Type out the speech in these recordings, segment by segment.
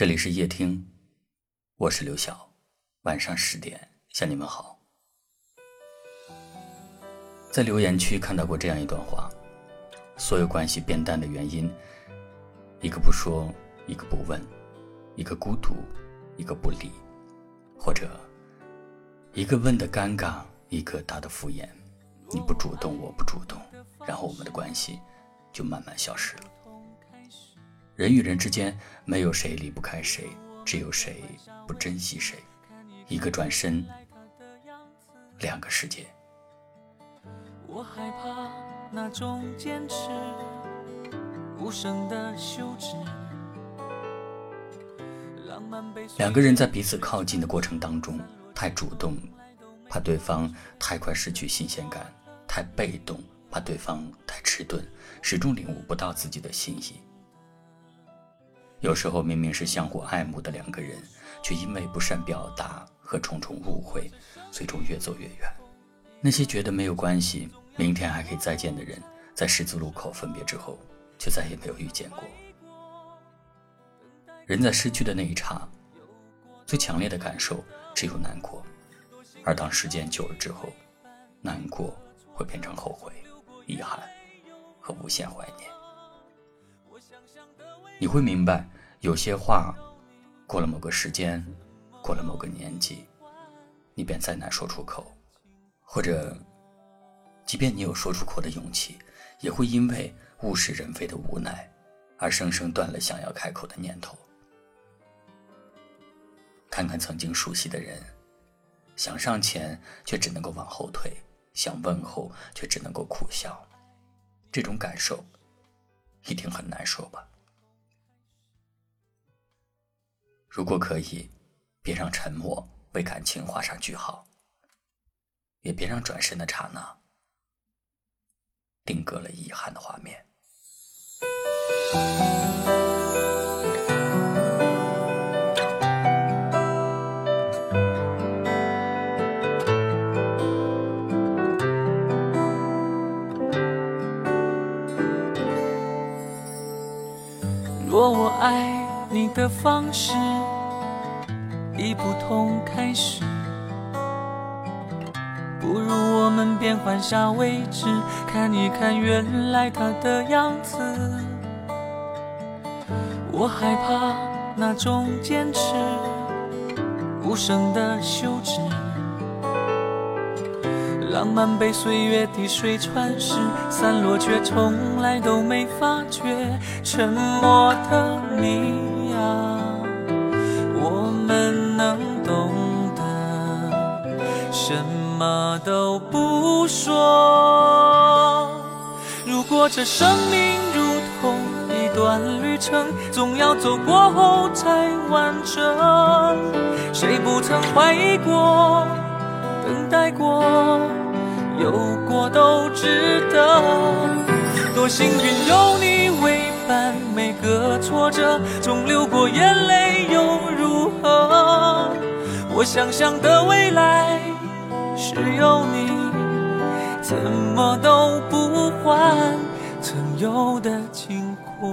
这里是夜听，我是刘晓。晚上十点向你们好。在留言区看到过这样一段话：所有关系变淡的原因，一个不说，一个不问，一个孤独，一个不理，或者一个问的尴尬，一个答的敷衍。你不主动，我不主动，然后我们的关系就慢慢消失了。人与人之间没有谁离不开谁，只有谁不珍惜谁。一个转身，两个世界。我害怕那种坚持，无声的休止。两个人在彼此靠近的过程当中，太主动，怕对方太快失去新鲜感；太被动，怕对方太迟钝，始终领悟不到自己的心意。有时候明明是相互爱慕的两个人，却因为不善表达和重重误会，最终越走越远。那些觉得没有关系，明天还可以再见的人，在十字路口分别之后，却再也没有遇见过。人在失去的那一刹，最强烈的感受只有难过，而当时间久了之后，难过会变成后悔、遗憾和无限怀念。你会明白，有些话，过了某个时间，过了某个年纪，你便再难说出口；或者，即便你有说出口的勇气，也会因为物是人非的无奈，而生生断了想要开口的念头。看看曾经熟悉的人，想上前却只能够往后退，想问候却只能够苦笑，这种感受，一定很难受吧。如果可以，别让沉默为感情画上句号，也别让转身的刹那定格了遗憾的画面。若我爱你的方式。已不同开始，不如我们变换下位置，看一看原来他的样子。我害怕那种坚持，无声的休止，浪漫被岁月滴水穿石，散落却从来都没发觉，沉默的你呀。能懂得什么都不说。如果这生命如同一段旅程，总要走过后才完整。谁不曾怀疑过、等待过、有过都值得。多幸运有你为伴，每个挫折总流过眼泪又？我想象的未来。是有你，怎么都不换曾有的经过。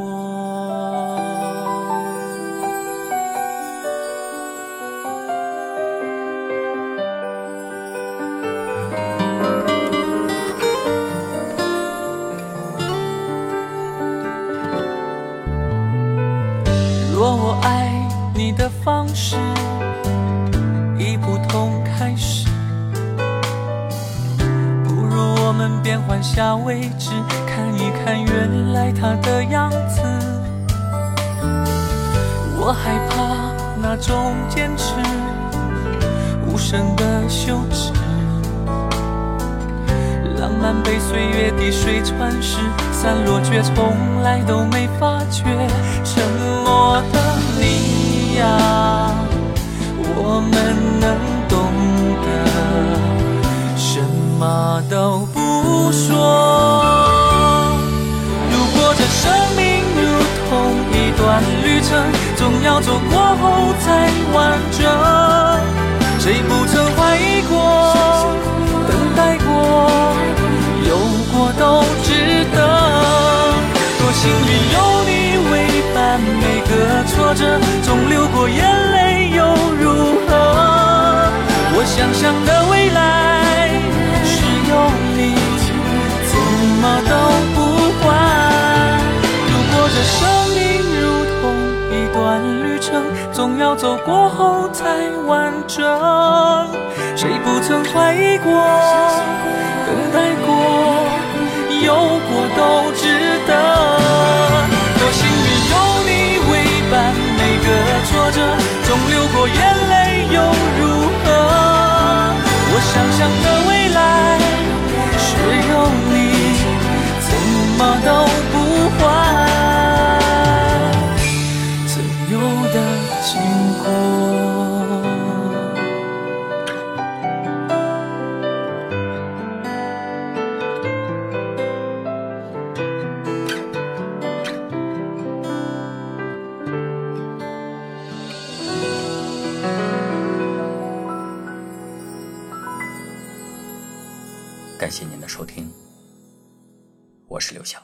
若我爱你的方式不同开始。不如我们变换下位置，看一看原来他的样子。我害怕那种坚持，无声的休止。浪漫被岁月滴水穿石，散落却从来都没发觉。沉默的都不。说，如果这生命如同一段旅程，总要走过后才完整。谁不曾怀疑过、等待过、有过都值得。多幸运有你为伴，每个挫折总。流过眼泪又如何？我想象的未总要走过后才完整。谁不曾怀疑过，等待过，有过都值得。多幸运有你为伴，每个挫折总流过眼泪又如何？我想象的未来是有你，怎么都感谢您的收听，我是刘翔。